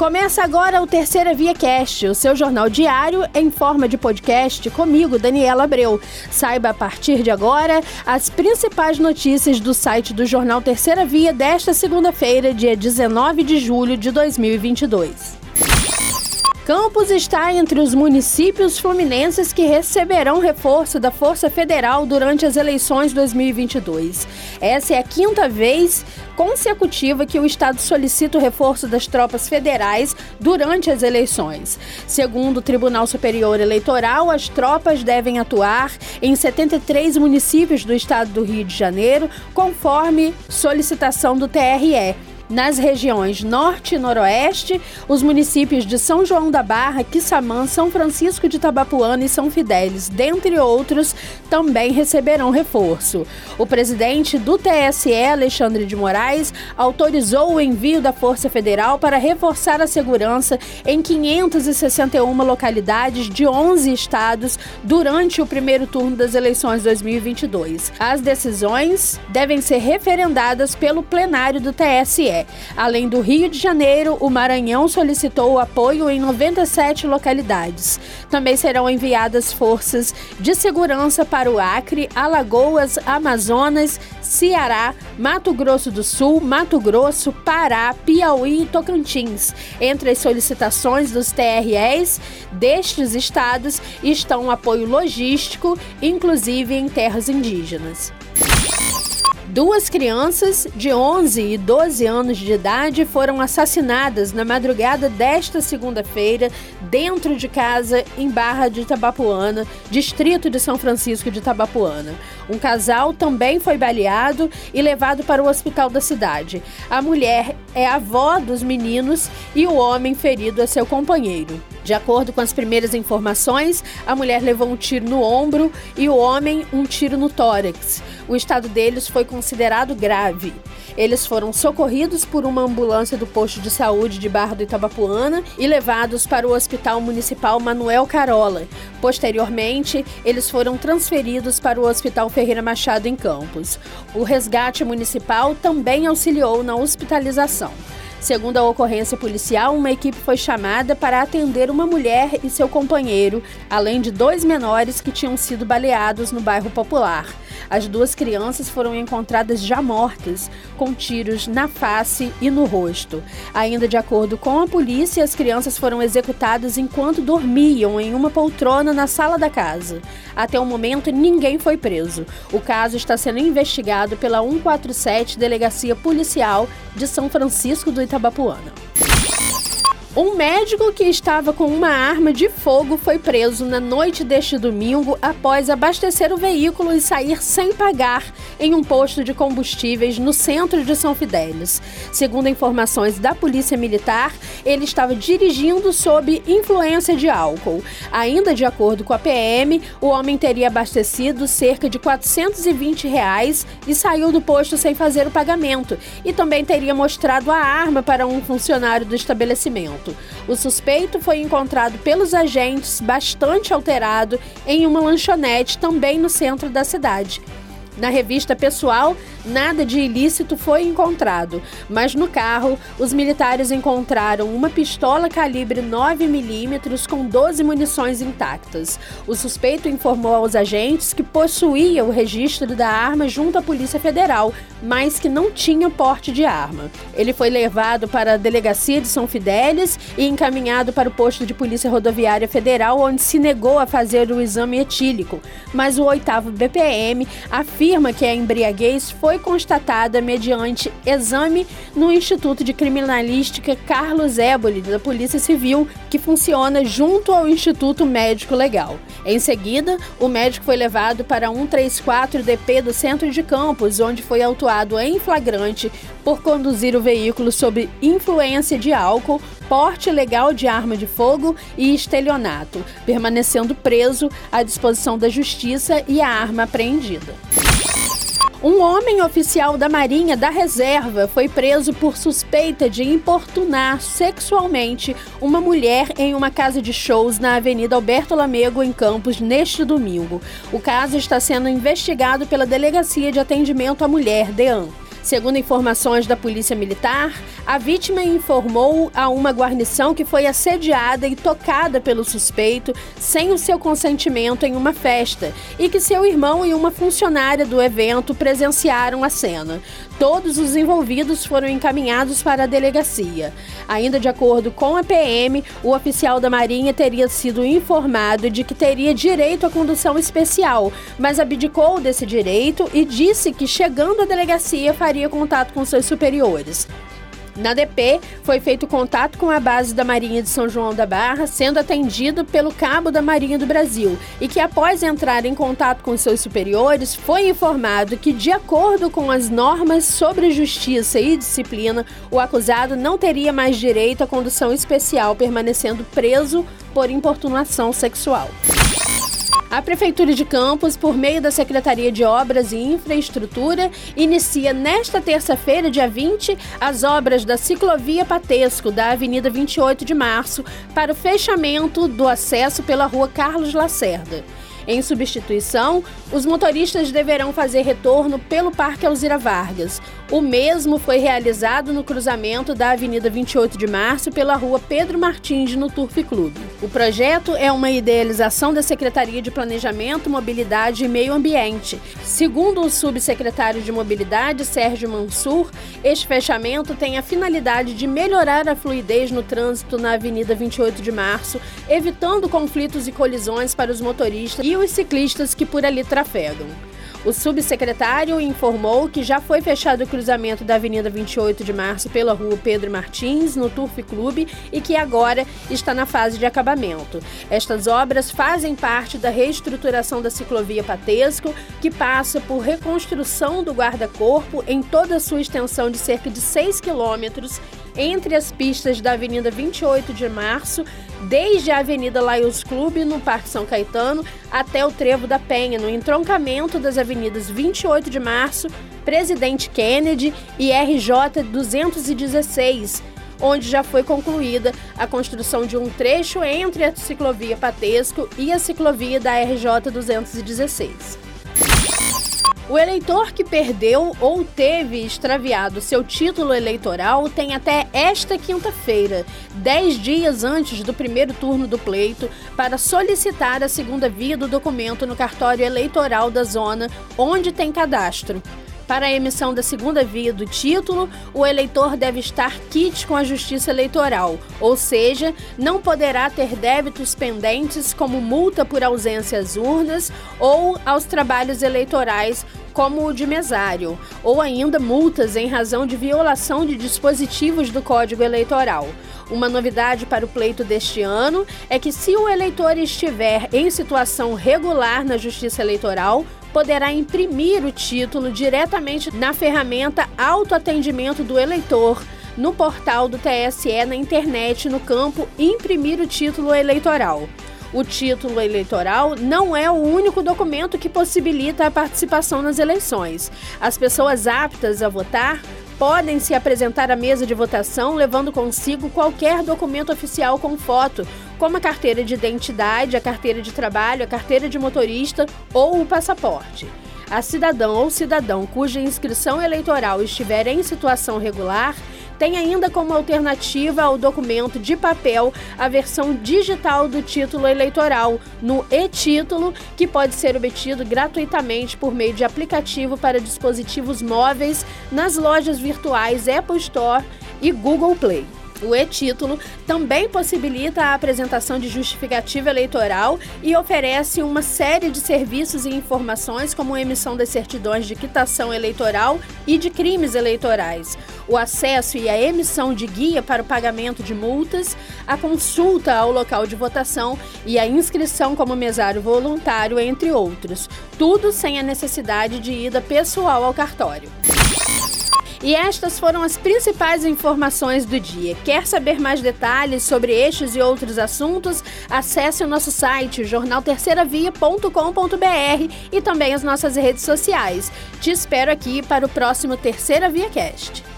Começa agora o Terceira Via Cast, o seu jornal diário em forma de podcast comigo, Daniela Abreu. Saiba a partir de agora as principais notícias do site do jornal Terceira Via desta segunda-feira, dia 19 de julho de 2022. Campos está entre os municípios fluminenses que receberão reforço da Força Federal durante as eleições 2022. Essa é a quinta vez consecutiva que o Estado solicita o reforço das tropas federais durante as eleições. Segundo o Tribunal Superior Eleitoral, as tropas devem atuar em 73 municípios do estado do Rio de Janeiro, conforme solicitação do TRE nas regiões Norte e Noroeste, os municípios de São João da Barra, Quissamã, São Francisco de Tabapuana e São Fidélis, dentre outros, também receberão reforço. O presidente do TSE, Alexandre de Moraes, autorizou o envio da Força Federal para reforçar a segurança em 561 localidades de 11 estados durante o primeiro turno das eleições 2022. As decisões devem ser referendadas pelo plenário do TSE. Além do Rio de Janeiro, o Maranhão solicitou o apoio em 97 localidades. Também serão enviadas forças de segurança para o Acre, Alagoas, Amazonas, Ceará, Mato Grosso do Sul, Mato Grosso, Pará, Piauí e Tocantins. Entre as solicitações dos TREs destes estados estão apoio logístico, inclusive em terras indígenas. Duas crianças de 11 e 12 anos de idade foram assassinadas na madrugada desta segunda-feira dentro de casa em Barra de Tabapuana, distrito de São Francisco de Tabapuana. Um casal também foi baleado e levado para o hospital da cidade. A mulher é avó dos meninos e o homem ferido é seu companheiro. De acordo com as primeiras informações, a mulher levou um tiro no ombro e o homem um tiro no tórax. O estado deles foi considerado grave. Eles foram socorridos por uma ambulância do posto de saúde de Barra do Itabapuana e levados para o Hospital Municipal Manuel Carola. Posteriormente, eles foram transferidos para o Hospital Ferreira Machado em Campos. O resgate municipal também auxiliou na hospitalização. Segundo a ocorrência policial, uma equipe foi chamada para atender uma mulher e seu companheiro, além de dois menores que tinham sido baleados no bairro Popular. As duas crianças foram encontradas já mortas, com tiros na face e no rosto. Ainda de acordo com a polícia, as crianças foram executadas enquanto dormiam em uma poltrona na sala da casa. Até o momento, ninguém foi preso. O caso está sendo investigado pela 147 Delegacia Policial de São Francisco do Itabapuana. Um médico que estava com uma arma de fogo foi preso na noite deste domingo após abastecer o veículo e sair sem pagar em um posto de combustíveis no centro de São Fidélis. Segundo informações da Polícia Militar, ele estava dirigindo sob influência de álcool. Ainda de acordo com a PM, o homem teria abastecido cerca de 420 reais e saiu do posto sem fazer o pagamento e também teria mostrado a arma para um funcionário do estabelecimento. O suspeito foi encontrado pelos agentes bastante alterado em uma lanchonete também no centro da cidade. Na revista pessoal, nada de ilícito foi encontrado, mas no carro, os militares encontraram uma pistola calibre 9mm com 12 munições intactas. O suspeito informou aos agentes que possuía o registro da arma junto à Polícia Federal, mas que não tinha porte de arma. Ele foi levado para a delegacia de São Fidélis e encaminhado para o posto de Polícia Rodoviária Federal, onde se negou a fazer o exame etílico, mas o oitavo BPM afirma que a embriaguez foi constatada mediante exame no Instituto de Criminalística Carlos Éboli, da Polícia Civil, que funciona junto ao Instituto Médico Legal. Em seguida, o médico foi levado para 134 DP do Centro de Campos, onde foi autuado em flagrante por conduzir o veículo sob influência de álcool, porte ilegal de arma de fogo e estelionato, permanecendo preso à disposição da Justiça e a arma apreendida. Um homem oficial da Marinha da Reserva foi preso por suspeita de importunar sexualmente uma mulher em uma casa de shows na Avenida Alberto Lamego, em Campos, neste domingo. O caso está sendo investigado pela Delegacia de Atendimento à Mulher, DEAN. Segundo informações da Polícia Militar, a vítima informou a uma guarnição que foi assediada e tocada pelo suspeito sem o seu consentimento em uma festa e que seu irmão e uma funcionária do evento presenciaram a cena. Todos os envolvidos foram encaminhados para a delegacia. Ainda de acordo com a PM, o oficial da Marinha teria sido informado de que teria direito à condução especial, mas abdicou desse direito e disse que chegando à delegacia faria contato com seus superiores. Na DP, foi feito contato com a base da Marinha de São João da Barra, sendo atendido pelo cabo da Marinha do Brasil, e que após entrar em contato com seus superiores, foi informado que, de acordo com as normas sobre justiça e disciplina, o acusado não teria mais direito à condução especial, permanecendo preso por importunação sexual. A Prefeitura de Campos, por meio da Secretaria de Obras e Infraestrutura, inicia nesta terça-feira, dia 20, as obras da ciclovia Patesco da Avenida 28 de Março para o fechamento do acesso pela Rua Carlos Lacerda. Em substituição, os motoristas deverão fazer retorno pelo Parque Alzira Vargas. O mesmo foi realizado no cruzamento da Avenida 28 de Março pela Rua Pedro Martins no Turf Clube. O projeto é uma idealização da Secretaria de Planejamento, Mobilidade e Meio Ambiente. Segundo o subsecretário de Mobilidade, Sérgio Mansur, este fechamento tem a finalidade de melhorar a fluidez no trânsito na Avenida 28 de Março, evitando conflitos e colisões para os motoristas e os ciclistas que por ali trafegam. O subsecretário informou que já foi fechado o cruzamento da Avenida 28 de Março pela Rua Pedro Martins, no Turf Clube, e que agora está na fase de acabamento. Estas obras fazem parte da reestruturação da ciclovia Patesco, que passa por reconstrução do guarda-corpo em toda a sua extensão de cerca de 6 quilômetros entre as pistas da Avenida 28 de Março, desde a Avenida Laios Clube, no Parque São Caetano, até o Trevo da Penha, no entroncamento das avenidas 28 de Março, Presidente Kennedy e RJ 216, onde já foi concluída a construção de um trecho entre a ciclovia Patesco e a ciclovia da RJ 216. O eleitor que perdeu ou teve extraviado seu título eleitoral tem até esta quinta-feira, dez dias antes do primeiro turno do pleito, para solicitar a segunda via do documento no cartório eleitoral da zona onde tem cadastro. Para a emissão da segunda via do título, o eleitor deve estar quite com a Justiça Eleitoral, ou seja, não poderá ter débitos pendentes como multa por ausência às urnas ou aos trabalhos eleitorais como o de mesário, ou ainda multas em razão de violação de dispositivos do Código Eleitoral. Uma novidade para o pleito deste ano é que, se o eleitor estiver em situação regular na Justiça Eleitoral, poderá imprimir o título diretamente na ferramenta Autoatendimento do Eleitor, no portal do TSE na internet, no campo Imprimir o título eleitoral. O título eleitoral não é o único documento que possibilita a participação nas eleições. As pessoas aptas a votar podem se apresentar à mesa de votação levando consigo qualquer documento oficial com foto, como a carteira de identidade, a carteira de trabalho, a carteira de motorista ou o passaporte. A cidadã ou cidadão cuja inscrição eleitoral estiver em situação regular tem ainda como alternativa ao documento de papel a versão digital do título eleitoral, no e-título, que pode ser obtido gratuitamente por meio de aplicativo para dispositivos móveis nas lojas virtuais Apple Store e Google Play. O e-título também possibilita a apresentação de justificativa eleitoral e oferece uma série de serviços e informações, como emissão das certidões de quitação eleitoral e de crimes eleitorais, o acesso e a emissão de guia para o pagamento de multas, a consulta ao local de votação e a inscrição como mesário voluntário, entre outros. Tudo sem a necessidade de ida pessoal ao cartório. E estas foram as principais informações do dia. Quer saber mais detalhes sobre estes e outros assuntos? Acesse o nosso site jornalterceiravia.com.br e também as nossas redes sociais. Te espero aqui para o próximo Terceira Via Cast.